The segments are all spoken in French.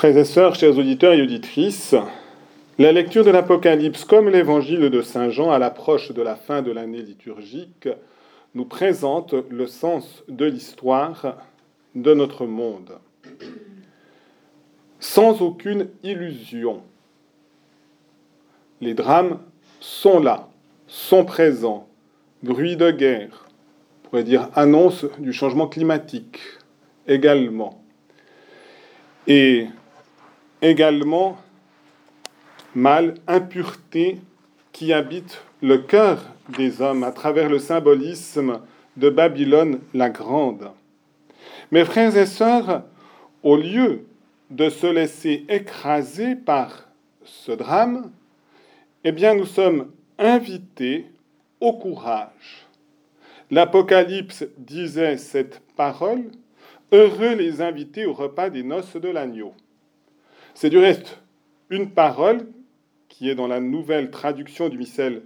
Frères et sœurs, chers auditeurs et auditrices, la lecture de l'Apocalypse comme l'évangile de Saint Jean à l'approche de la fin de l'année liturgique nous présente le sens de l'histoire de notre monde. Sans aucune illusion, les drames sont là, sont présents. Bruit de guerre, on pourrait dire annonce du changement climatique également. Et également mal, impureté qui habite le cœur des hommes à travers le symbolisme de Babylone la Grande. Mes frères et sœurs, au lieu de se laisser écraser par ce drame, eh bien nous sommes invités au courage. L'Apocalypse disait cette parole, Heureux les invités au repas des noces de l'agneau. C'est du reste une parole qui est dans la nouvelle traduction du missel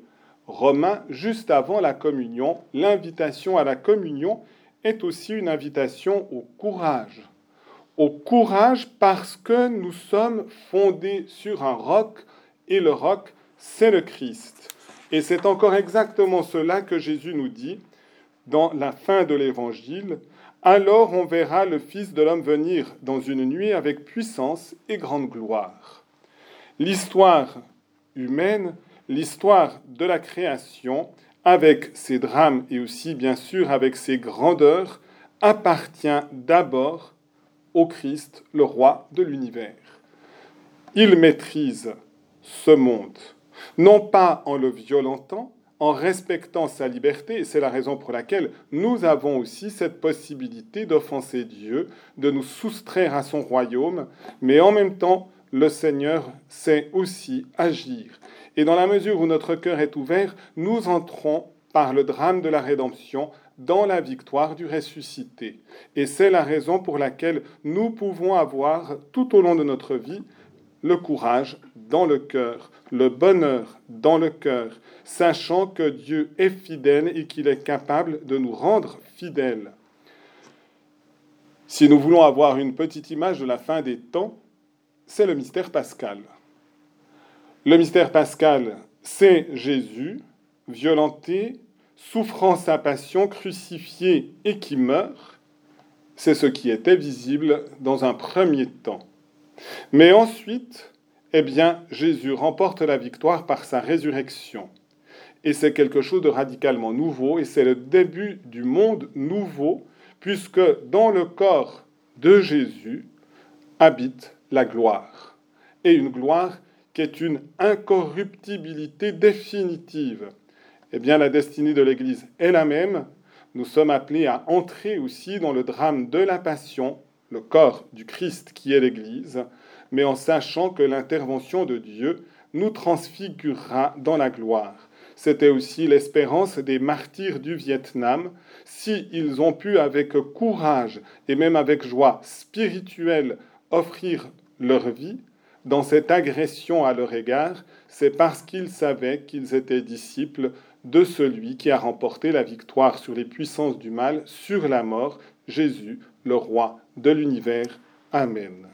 romain juste avant la communion. L'invitation à la communion est aussi une invitation au courage. Au courage parce que nous sommes fondés sur un roc et le roc, c'est le Christ. Et c'est encore exactement cela que Jésus nous dit dans la fin de l'évangile. Alors on verra le Fils de l'homme venir dans une nuit avec puissance et grande gloire. L'histoire humaine, l'histoire de la création, avec ses drames et aussi bien sûr avec ses grandeurs, appartient d'abord au Christ, le roi de l'univers. Il maîtrise ce monde, non pas en le violentant, en respectant sa liberté, c'est la raison pour laquelle nous avons aussi cette possibilité d'offenser Dieu, de nous soustraire à son royaume, mais en même temps, le Seigneur sait aussi agir. Et dans la mesure où notre cœur est ouvert, nous entrons par le drame de la rédemption dans la victoire du ressuscité. Et c'est la raison pour laquelle nous pouvons avoir tout au long de notre vie le courage dans le cœur, le bonheur dans le cœur, sachant que Dieu est fidèle et qu'il est capable de nous rendre fidèles. Si nous voulons avoir une petite image de la fin des temps, c'est le mystère pascal. Le mystère pascal, c'est Jésus, violenté, souffrant sa passion, crucifié et qui meurt. C'est ce qui était visible dans un premier temps. Mais ensuite, eh bien, Jésus remporte la victoire par sa résurrection. Et c'est quelque chose de radicalement nouveau, et c'est le début du monde nouveau, puisque dans le corps de Jésus habite la gloire. Et une gloire qui est une incorruptibilité définitive. Eh bien, la destinée de l'Église est la même. Nous sommes appelés à entrer aussi dans le drame de la passion, le corps du Christ qui est l'Église, mais en sachant que l'intervention de Dieu nous transfigurera dans la gloire. C'était aussi l'espérance des martyrs du Vietnam. Si ils ont pu avec courage et même avec joie spirituelle offrir leur vie dans cette agression à leur égard, c'est parce qu'ils savaient qu'ils étaient disciples de celui qui a remporté la victoire sur les puissances du mal, sur la mort, Jésus, le roi de l'univers. Amen.